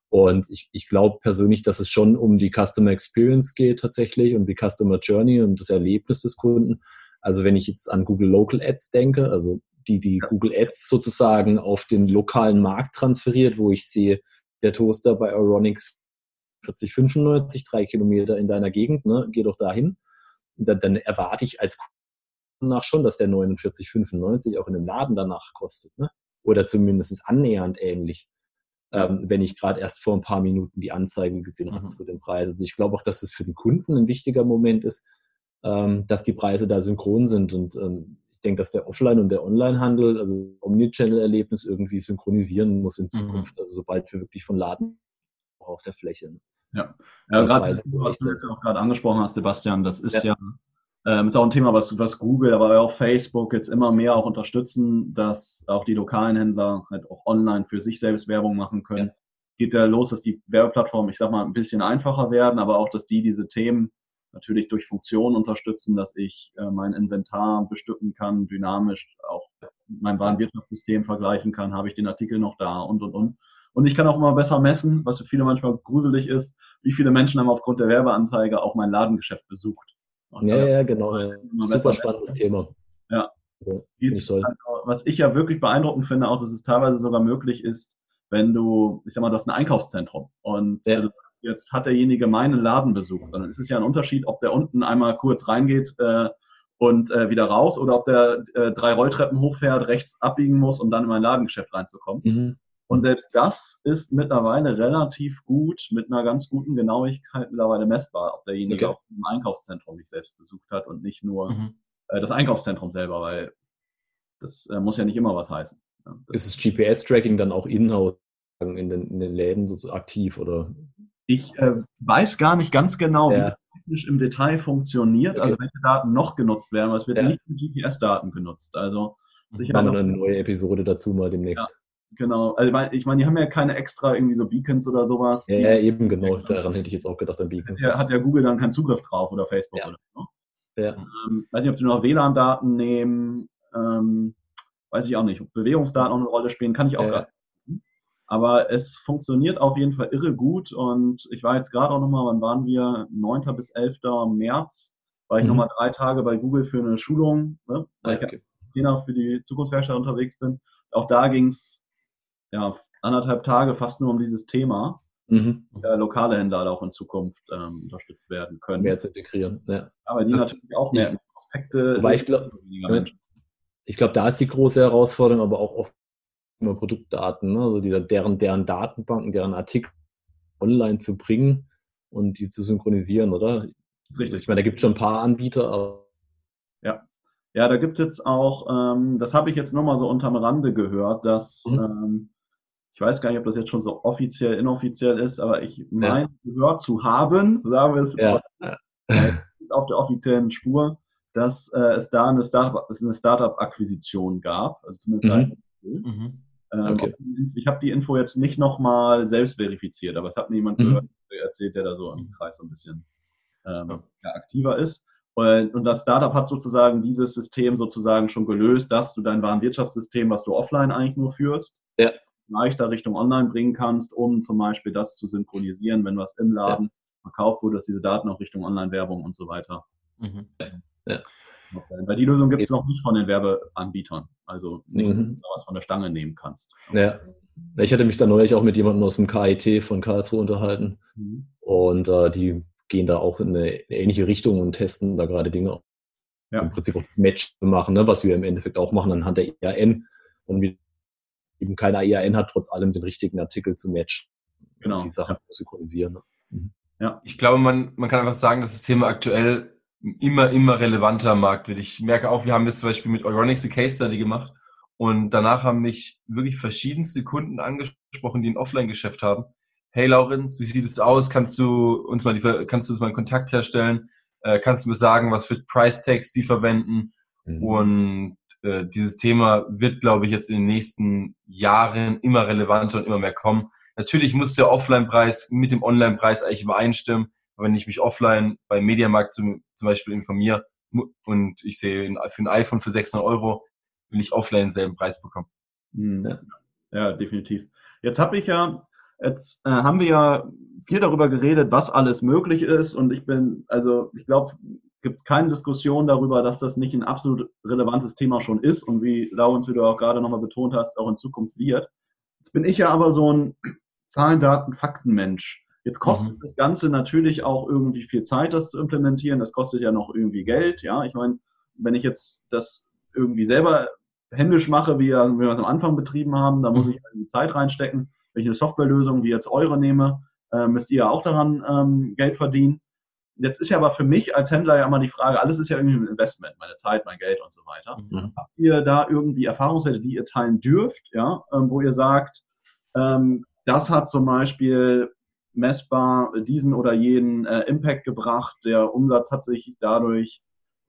Und ich, ich glaube persönlich, dass es schon um die Customer Experience geht tatsächlich und die Customer Journey und das Erlebnis des Kunden. Also wenn ich jetzt an Google Local Ads denke, also die, die Google Ads sozusagen auf den lokalen Markt transferiert, wo ich sehe, der Toaster bei Euronics 4095, drei Kilometer in deiner Gegend, ne, geh doch dahin. dann, dann erwarte ich als Kunden nach schon, dass der 49,95 auch in einem Laden danach kostet. Ne? Oder zumindest annähernd ähnlich. Ähm, wenn ich gerade erst vor ein paar Minuten die Anzeige gesehen habe Mhm. zu den Preisen. Also ich glaube auch, dass es für den Kunden ein wichtiger Moment ist, ähm, dass die Preise da synchron sind. Und ähm, ich denke, dass der Offline- und der Online-Handel, also Omnichannel-Erlebnis irgendwie synchronisieren muss in Zukunft. Also sobald wir wirklich von Laden auch auf der Fläche. Ja, Ja, gerade was du jetzt auch gerade angesprochen hast, Sebastian, das ist Ja. ja, ähm, ist auch ein Thema, was, was Google, aber auch Facebook jetzt immer mehr auch unterstützen, dass auch die lokalen Händler halt auch online für sich selbst Werbung machen können. Ja. Geht ja los, dass die Werbeplattformen, ich sag mal, ein bisschen einfacher werden, aber auch, dass die diese Themen natürlich durch Funktionen unterstützen, dass ich äh, mein Inventar bestücken kann, dynamisch auch mein Warenwirtschaftssystem vergleichen kann, habe ich den Artikel noch da und und und. Und ich kann auch immer besser messen, was für viele manchmal gruselig ist, wie viele Menschen haben aufgrund der Werbeanzeige auch mein Ladengeschäft besucht. Und Ja, da ja, genau. Ja. Super spannendes Thema. Ja. Ja, geht's, ich also, was ich ja wirklich beeindruckend finde, auch, dass es teilweise sogar möglich ist, wenn du, ich sag mal, du hast ein Einkaufszentrum und Ja. äh, jetzt hat derjenige meinen Laden besucht. Dann ist es ja ein Unterschied, ob der unten einmal kurz reingeht äh, und äh, wieder raus oder ob der äh, drei Rolltreppen hochfährt, rechts abbiegen muss, um dann in mein Ladengeschäft reinzukommen. Mhm. Und selbst das ist mittlerweile relativ gut, mit einer ganz guten Genauigkeit mittlerweile messbar, ob derjenige Okay. auch im Einkaufszentrum mich selbst besucht hat und nicht nur Mhm. äh, das Einkaufszentrum selber, weil das äh, muss ja nicht immer was heißen. Ja, das, Ist das GPS-Tracking dann auch in-house in den, in den Läden so aktiv oder? ich äh, weiß gar nicht ganz genau, wie Ja. das technisch im Detail funktioniert, Okay. also welche Daten noch genutzt werden, weil es wird Ja. nicht mit GPS-Daten genutzt. Also sicher Machen wir eine neue Episode dazu mal demnächst. Genau. Also, ich meine, ich meine, die haben ja keine extra irgendwie so Beacons oder sowas. Ja, ja, eben genau. Daran hätte ich jetzt auch gedacht an Beacons. ja, hat ja Google dann keinen Zugriff drauf oder Facebook Ja. oder so. Ja. Ähm, weiß nicht, ob die noch WLAN-Daten nehmen, ähm, weiß ich auch nicht. Ob Bewegungsdaten auch eine Rolle spielen, kann ich auch Ja. gerade. nicht. Aber es funktioniert auf jeden Fall irre gut und ich war jetzt gerade auch nochmal, wann waren wir? 9. bis 11. März, war ich Mhm. nochmal drei Tage bei Google für eine Schulung, ne, weil Ah, ich okay. Trainer für die Zukunftshersteller unterwegs bin. Auch da ging es ja, anderthalb Tage fast nur um dieses Thema, Mhm. äh, lokale Händler auch in Zukunft ähm, unterstützt werden können. Mehr zu integrieren. Ja. Aber die Das- natürlich auch mehr Prospekte. Wobei ich glaub- weniger Ja. Menschen. Ich glaube, da ist die große Herausforderung, aber auch oft immer Produktdaten, ne? also dieser, deren, deren Datenbanken, deren Artikel online zu bringen und die zu synchronisieren, oder? Das ist richtig. Ich meine, da gibt es schon ein paar Anbieter, aber Ja, da gibt es jetzt auch, ähm, das habe ich jetzt nochmal so unterm Rande gehört, dass, Mhm. ähm, ich weiß gar nicht, ob das jetzt schon so offiziell, inoffiziell ist, aber ich meine gehört zu haben, sagen wir es ja, mal, auf der offiziellen Spur, dass äh, es da eine Startup-Akquisition gab, also zumindest Mhm. ein Mhm. Ähm, Okay. Ich habe die Info jetzt nicht nochmal selbst verifiziert, aber es hat mir jemand Mhm. gehört, erzählt, der da so im Kreis so ein bisschen ähm, Ja. ja, aktiver ist. Und, und das Startup hat sozusagen dieses System sozusagen schon gelöst, dass du dein Warenwirtschaftssystem, was du offline eigentlich nur führst, Ja. Leichter Richtung online bringen kannst, um zum Beispiel das zu synchronisieren, wenn was im Laden verkauft wurde, dass diese Daten auch Richtung Online-Werbung und so weiter. Mhm. werden. Weil die Lösung gibt es noch nicht von den Werbeanbietern. Also nicht, Mhm. dass du was von der Stange nehmen kannst. ja. Ich hatte mich da neulich auch mit jemandem aus dem KIT von Karlsruhe unterhalten Mhm. und äh, die gehen da auch in eine ähnliche Richtung und testen da gerade Dinge. Ja. Im Prinzip auch das Match zu machen, ne, was wir im Endeffekt auch machen anhand der IAN und wie eben keiner IAN hat, trotz allem den richtigen Artikel zu matchen. Genau. Die Sachen zu synchronisieren. Ne? Ich glaube, man, man kann einfach sagen, dass das Thema aktuell immer, immer relevanter am Markt wird. Ich merke auch, wir haben jetzt zum Beispiel mit Euronics eine Case Study gemacht und danach haben mich wirklich verschiedenste Kunden angesprochen, die ein Offline-Geschäft haben. Hey Laurenz, wie sieht es aus? Kannst du uns mal die, kannst du uns mal einen Kontakt herstellen? Äh, kannst du mir sagen, was für Price Tags die verwenden? Mhm. Und äh, dieses Thema wird, glaube ich, jetzt in den nächsten Jahren immer relevanter und immer mehr kommen. Natürlich muss der Offline-Preis mit dem Online-Preis eigentlich übereinstimmen. Aber wenn ich mich offline beim Mediamarkt zum, zum Beispiel informiere und ich sehe für ein iPhone für 600 Euro, will ich offline denselben Preis bekommen. Mhm. Ja. Ja. definitiv. Jetzt habe ich ja, jetzt äh, haben wir ja viel darüber geredet, was alles möglich ist. Und ich bin, also ich glaube, gibt es keine Diskussion darüber, dass das nicht ein absolut relevantes Thema schon ist und wie Laurens, wie du auch gerade nochmal betont hast, auch in Zukunft wird. Jetzt bin ich ja aber so ein Zahlen, Daten, Fakten-Mensch. Jetzt kostet mhm. das Ganze natürlich auch irgendwie viel Zeit, das zu implementieren. Das kostet ja noch irgendwie Geld. Ja, ich meine, wenn ich jetzt das irgendwie selber händisch mache, wie wir es am Anfang betrieben haben, da muss mhm. ich die Zeit reinstecken. Wenn ich eine Softwarelösung wie jetzt eure nehme, äh, müsst ihr ja auch daran ähm, Geld verdienen. Jetzt ist ja aber für mich als Händler ja immer die Frage, alles ist ja irgendwie ein Investment, meine Zeit, mein Geld und so weiter. Mhm. Habt ihr da irgendwie Erfahrungswerte, die ihr teilen dürft, ja, ähm, wo ihr sagt, ähm, das hat zum Beispiel messbar diesen oder jenen äh, Impact gebracht, der Umsatz hat sich dadurch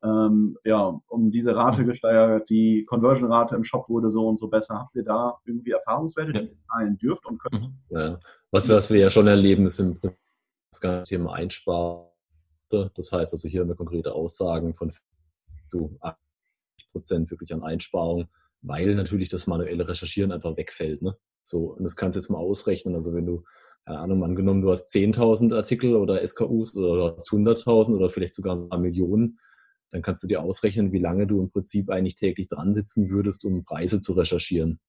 ähm, ja, um diese Rate mhm. gesteigert, die Conversion-Rate im Shop wurde so und so besser. Habt ihr da irgendwie Erfahrungswerte, die ihr teilen dürft und könnt? Mhm. Ja. Was, was wir ja schon erleben, ist im Prinzip das ganze Thema Einsparen das heißt also hier eine konkrete Aussagen von zu 80 Prozent wirklich an Einsparung, weil natürlich das manuelle Recherchieren einfach wegfällt. Ne? So, und das kannst du jetzt mal ausrechnen. Also wenn du, keine Ahnung, angenommen, du hast 10.000 Artikel oder SKUs oder du hast 100.000 oder vielleicht sogar ein paar Millionen, dann kannst du dir ausrechnen, wie lange du im Prinzip eigentlich täglich dran sitzen würdest, um Preise zu recherchieren.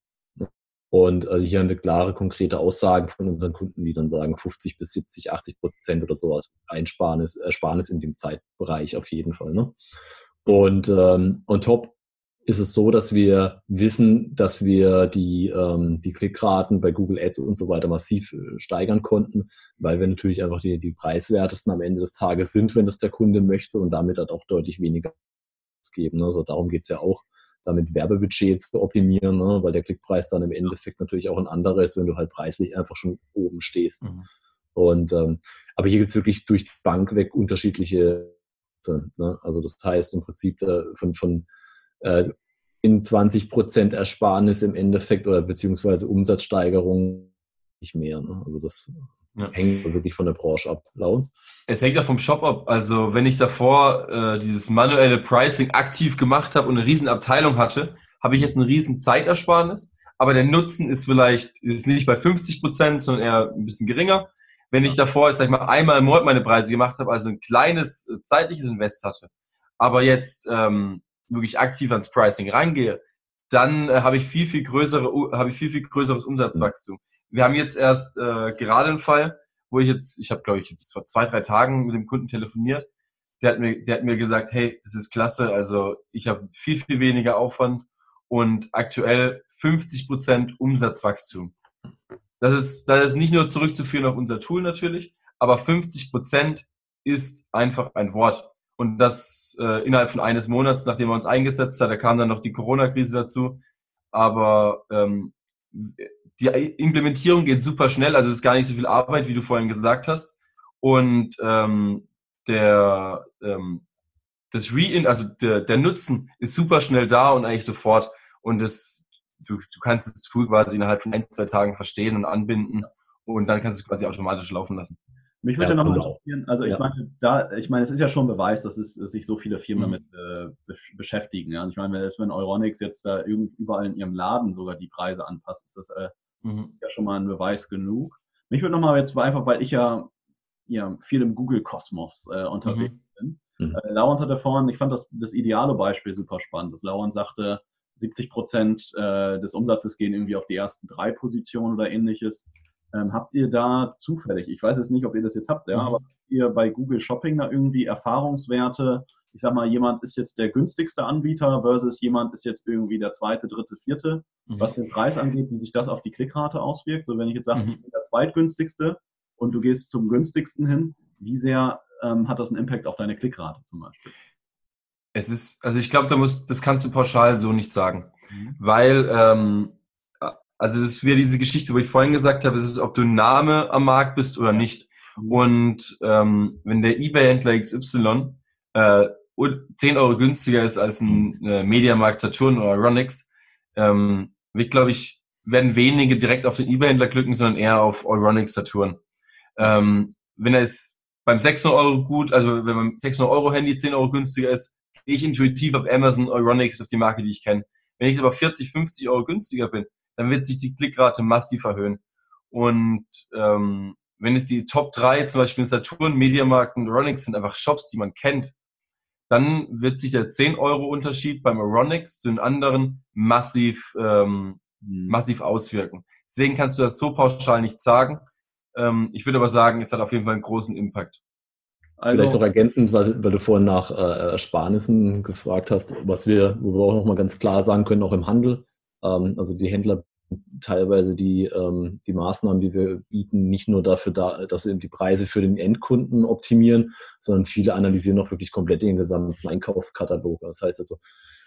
Und äh, hier eine klare, konkrete Aussagen von unseren Kunden, die dann sagen, 50 bis 70, 80 Prozent oder so als Einsparnis, Ersparnis in dem Zeitbereich auf jeden Fall. Ne? Und ähm, on top ist es so, dass wir wissen, dass wir die, ähm, die Klickraten bei Google Ads und so weiter massiv äh, steigern konnten, weil wir natürlich einfach die, die preiswertesten am Ende des Tages sind, wenn das der Kunde möchte und damit halt auch deutlich weniger geben. Also darum geht's ja auch damit Werbebudget zu optimieren, ne? weil der Klickpreis dann im Endeffekt natürlich auch ein anderer ist, wenn du halt preislich einfach schon oben stehst. Mhm. Und ähm, aber hier gibt es wirklich durch die Bank weg unterschiedliche, ne? also das heißt im Prinzip äh, von, von äh, in 20 Prozent Ersparnis im Endeffekt oder beziehungsweise Umsatzsteigerung nicht mehr. Ne? Also das ja. Hängt wirklich von der Branche ab, Laus. Es hängt auch vom Shop ab. Also wenn ich davor äh, dieses manuelle Pricing aktiv gemacht habe und eine riesen Abteilung hatte, habe ich jetzt eine riesen Zeitersparnis. Aber der Nutzen ist vielleicht ist nicht bei 50 Prozent, sondern eher ein bisschen geringer. Wenn ich davor, sag ich mal, einmal im Monat meine Preise gemacht habe, also ein kleines äh, zeitliches Invest hatte, aber jetzt ähm, wirklich aktiv ans Pricing reingehe, dann äh, habe ich viel, viel größere, habe ich viel, viel größeres Umsatzwachstum. Mhm wir haben jetzt erst äh, gerade einen Fall, wo ich jetzt, ich habe glaube ich vor zwei, drei Tagen mit dem Kunden telefoniert. Der hat mir, der hat mir gesagt, hey, das ist klasse, also ich habe viel, viel weniger Aufwand und aktuell 50 Prozent Umsatzwachstum. Das ist, das ist nicht nur zurückzuführen auf unser Tool natürlich, aber 50 Prozent ist einfach ein Wort. Und das äh, innerhalb von eines Monats, nachdem er uns eingesetzt hat, da kam dann noch die Corona-Krise dazu. Aber ähm, die Implementierung geht super schnell, also es ist gar nicht so viel Arbeit, wie du vorhin gesagt hast. Und ähm, der, ähm, das Re also der, der Nutzen ist super schnell da und eigentlich sofort. Und das, du, du kannst das Tool quasi innerhalb von ein, zwei Tagen verstehen und anbinden und dann kannst du es quasi automatisch laufen lassen. Mich würde ja, noch mal interessieren, also ich ja. meine, da, ich meine, es ist ja schon Beweis, dass, es, dass sich so viele Firmen mhm. damit äh, beschäftigen. Ja? Und ich meine, wenn, wenn Euronics jetzt da überall in ihrem Laden sogar die Preise anpasst, ist das äh, Mhm. Ja, schon mal ein Beweis genug. Mich würde nochmal jetzt einfach, weil ich ja, ja viel im Google-Kosmos äh, unterwegs mhm. bin. Mhm. Äh, Laurens hatte vorhin, ich fand das, das ideale Beispiel super spannend, dass Laurens sagte, 70 Prozent äh, des Umsatzes gehen irgendwie auf die ersten drei Positionen oder ähnliches. Ähm, habt ihr da zufällig, ich weiß jetzt nicht, ob ihr das jetzt habt, ja, mhm. aber habt ihr bei Google Shopping da irgendwie Erfahrungswerte? Ich sag mal, jemand ist jetzt der günstigste Anbieter versus jemand ist jetzt irgendwie der zweite, dritte, vierte, mhm. was den Preis angeht, wie sich das auf die Klickrate auswirkt. So, wenn ich jetzt sage, mhm. ich bin der zweitgünstigste und du gehst zum günstigsten hin, wie sehr ähm, hat das einen Impact auf deine Klickrate zum Beispiel? Es ist, also ich glaube, da muss, das kannst du pauschal so nicht sagen, mhm. weil ähm, also es ist wieder diese Geschichte, wo ich vorhin gesagt habe, es ist, ob du ein Name am Markt bist oder nicht. Mhm. Und ähm, wenn der eBay-Händler XY äh, 10 Euro günstiger ist als ein äh, Mediamarkt Saturn oder Ronix, ähm, wird, glaube ich, werden wenige direkt auf den eBay-Händler klicken, sondern eher auf Euronics Saturn. Ähm, wenn er jetzt beim 600 Euro gut, also wenn beim 600 Euro Handy 10 Euro günstiger ist, gehe ich intuitiv auf Amazon Euronics, auf die Marke, die ich kenne. Wenn ich aber 40, 50 Euro günstiger bin, dann wird sich die Klickrate massiv erhöhen. Und ähm, wenn es die Top 3, zum Beispiel Saturn, Mediamarkt und Ronix sind einfach Shops, die man kennt, dann wird sich der 10 Euro Unterschied beim Aronix zu den anderen massiv, ähm, mhm. massiv auswirken. Deswegen kannst du das so pauschal nicht sagen. Ähm, ich würde aber sagen, es hat auf jeden Fall einen großen Impact. Also, Vielleicht noch ergänzend, weil, weil du vorhin nach äh, Ersparnissen gefragt hast, was wir, wo wir auch nochmal ganz klar sagen können, auch im Handel. Ähm, also die Händler teilweise die, ähm, die Maßnahmen, die wir bieten, nicht nur dafür da, dass sie die Preise für den Endkunden optimieren, sondern viele analysieren auch wirklich komplett den gesamten Einkaufskatalog. Das heißt also,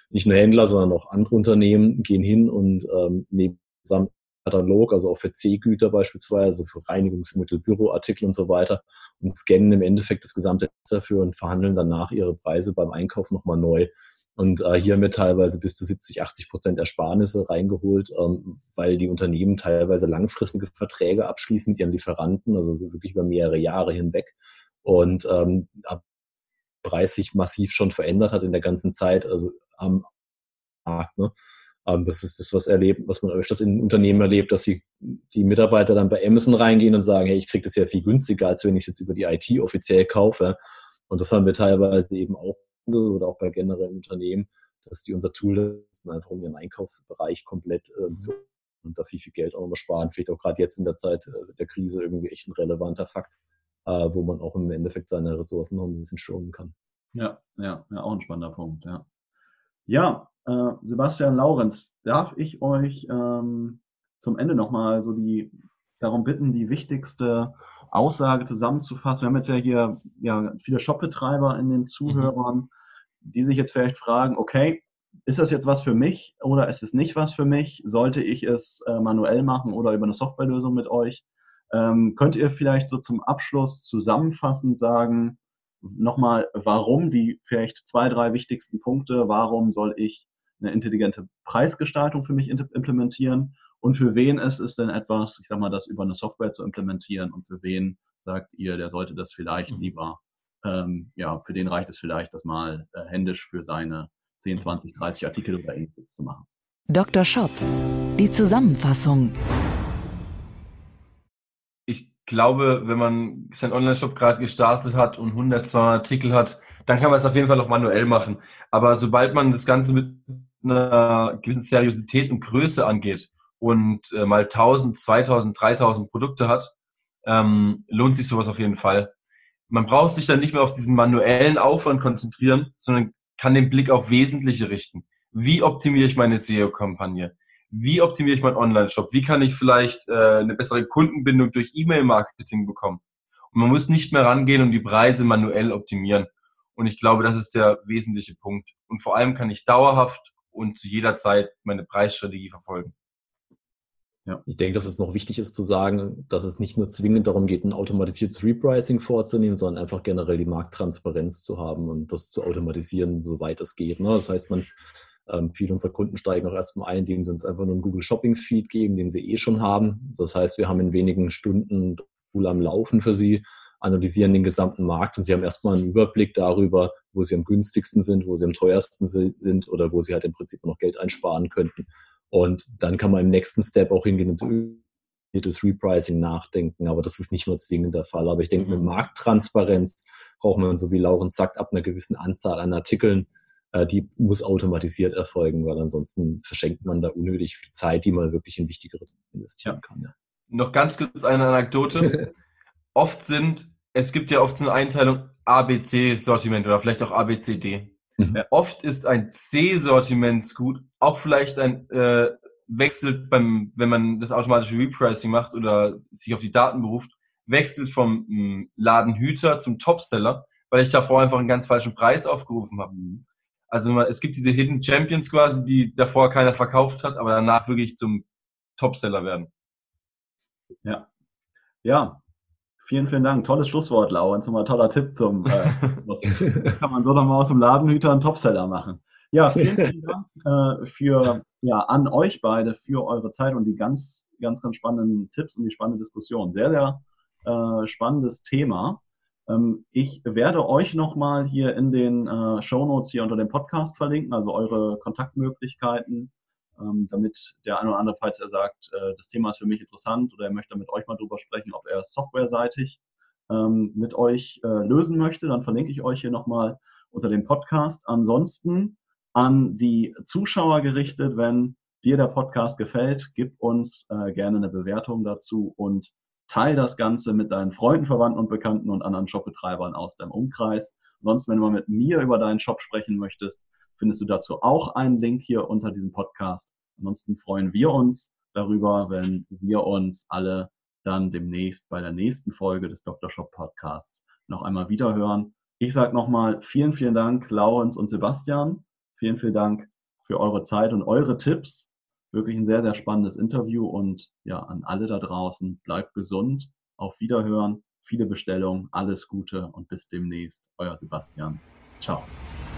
nicht nur Händler, sondern auch andere Unternehmen gehen hin und ähm, nehmen gesamten Katalog, also auch für C-Güter beispielsweise, also für Reinigungsmittel, Büroartikel und so weiter und scannen im Endeffekt das gesamte dafür und verhandeln danach ihre Preise beim Einkauf nochmal neu. Und äh, hier haben wir teilweise bis zu 70, 80 Prozent Ersparnisse reingeholt, ähm, weil die Unternehmen teilweise langfristige Verträge abschließen mit ihren Lieferanten, also wirklich über mehrere Jahre hinweg. Und ähm, Preis sich massiv schon verändert hat in der ganzen Zeit, also am Markt. Ne? Ähm, das ist das, was erlebt, was man öfters in Unternehmen erlebt, dass sie, die Mitarbeiter dann bei Amazon reingehen und sagen, hey, ich kriege das ja viel günstiger, als wenn ich es jetzt über die IT offiziell kaufe. Und das haben wir teilweise eben auch oder auch bei generellen Unternehmen, dass die unser Tool nutzen, einfach um ihren Einkaufsbereich komplett äh, zu und da viel, viel Geld auch nochmal sparen. Vielleicht auch gerade jetzt in der Zeit äh, der Krise irgendwie echt ein relevanter Fakt, äh, wo man auch im Endeffekt seine Ressourcen noch ein bisschen schonen kann. Ja, ja, ja, auch ein spannender Punkt, ja. Ja, äh, Sebastian Laurenz, darf ich euch ähm, zum Ende nochmal so die darum bitten, die wichtigste Aussage zusammenzufassen. Wir haben jetzt ja hier ja, viele Shopbetreiber in den Zuhörern, mhm. die sich jetzt vielleicht fragen, okay, ist das jetzt was für mich oder ist es nicht was für mich? Sollte ich es äh, manuell machen oder über eine Softwarelösung mit euch? Ähm, könnt ihr vielleicht so zum Abschluss zusammenfassend sagen, nochmal, warum die vielleicht zwei, drei wichtigsten Punkte, warum soll ich eine intelligente Preisgestaltung für mich implementieren und für wen ist es denn etwas, ich sag mal, das über eine Software zu implementieren und für wen sagt ihr, der sollte das vielleicht mhm. lieber, ähm, ja, für den reicht es vielleicht, das mal äh, händisch für seine 10, 20, 30 Artikel oder ähnliches zu machen. Dr. Shop, die Zusammenfassung. Ich glaube, wenn man seinen Online-Shop gerade gestartet hat und 100, 200 Artikel hat, dann kann man es auf jeden Fall auch manuell machen. Aber sobald man das Ganze mit einer gewissen Seriosität und Größe angeht und äh, mal 1000, 2000, 3000 Produkte hat, ähm, lohnt sich sowas auf jeden Fall. Man braucht sich dann nicht mehr auf diesen manuellen Aufwand konzentrieren, sondern kann den Blick auf Wesentliche richten. Wie optimiere ich meine SEO-Kampagne? Wie optimiere ich meinen Online-Shop? Wie kann ich vielleicht äh, eine bessere Kundenbindung durch E-Mail-Marketing bekommen? Und man muss nicht mehr rangehen und die Preise manuell optimieren. Und ich glaube, das ist der wesentliche Punkt. Und vor allem kann ich dauerhaft und zu jeder Zeit meine Preisstrategie verfolgen. Ja. Ich denke, dass es noch wichtig ist zu sagen, dass es nicht nur zwingend darum geht, ein automatisiertes Repricing vorzunehmen, sondern einfach generell die Markttransparenz zu haben und das zu automatisieren, soweit es geht. Ne? Das heißt, man, ähm, viele unserer Kunden steigen auch erstmal ein, indem sie uns einfach nur einen Google Shopping Feed geben, den sie eh schon haben. Das heißt, wir haben in wenigen Stunden Tool am Laufen für sie, analysieren den gesamten Markt und sie haben erstmal einen Überblick darüber, wo sie am günstigsten sind, wo sie am teuersten sind oder wo sie halt im Prinzip noch Geld einsparen könnten. Und dann kann man im nächsten Step auch hingehen und so das Repricing nachdenken, aber das ist nicht nur zwingend der Fall. Aber ich denke, mit mhm. Markttransparenz braucht man, so wie Lauren sagt, ab einer gewissen Anzahl an Artikeln, äh, die muss automatisiert erfolgen, weil ansonsten verschenkt man da unnötig viel Zeit, die man wirklich in wichtigere investieren ja. kann. Ja. Noch ganz kurz eine Anekdote. oft sind, es gibt ja oft so eine Einteilung ABC-Sortiment oder vielleicht auch ABCD. Mhm. Oft ist ein C-Sortiment gut, auch vielleicht ein äh, wechselt beim, wenn man das automatische Repricing macht oder sich auf die Daten beruft, wechselt vom mh, hm, Ladenhüter zum Topseller, weil ich davor einfach einen ganz falschen Preis aufgerufen habe. Mhm. Also es gibt diese Hidden Champions quasi, die davor keiner verkauft hat, aber danach wirklich zum Topseller werden. Ja. Ja, Vielen, vielen Dank. Tolles Schlusswort, Laurenz. Nochmal toller Tipp zum, äh, kann man so nochmal aus dem Ladenhüter einen Topseller machen. Ja, vielen, vielen Dank äh, für, ja, an euch beide für eure Zeit und die ganz, ganz, ganz spannenden Tipps und die spannende Diskussion. Sehr, sehr äh, spannendes Thema. Ähm, ich werde euch nochmal hier in den äh, Show Notes hier unter dem Podcast verlinken, also eure Kontaktmöglichkeiten ähm, damit der eine oder andere, falls er sagt, äh, das Thema ist für mich interessant oder er möchte mit euch mal drüber sprechen, ob er es softwareseitig ähm, mit euch äh, lösen möchte, dann verlinke ich euch hier nochmal unter dem Podcast. Ansonsten an die Zuschauer gerichtet, wenn dir der Podcast gefällt, gib uns äh, gerne eine Bewertung dazu und teil das Ganze mit deinen Freunden, Verwandten und Bekannten und anderen Shopbetreibern aus deinem Umkreis. Ansonsten, wenn du mal mit mir über deinen Shop sprechen möchtest, findest du dazu auch einen Link hier unter diesem Podcast. Ansonsten freuen wir uns darüber, wenn wir uns alle dann demnächst bei der nächsten Folge des Dr. Shop Podcasts noch einmal wiederhören. Ich sage nochmal vielen, vielen Dank, Laurens und Sebastian. Vielen, vielen Dank für eure Zeit und eure Tipps. Wirklich ein sehr, sehr spannendes Interview und ja, an alle da draußen, bleibt gesund, auf Wiederhören, viele Bestellungen, alles Gute und bis demnächst. Euer Sebastian. Ciao.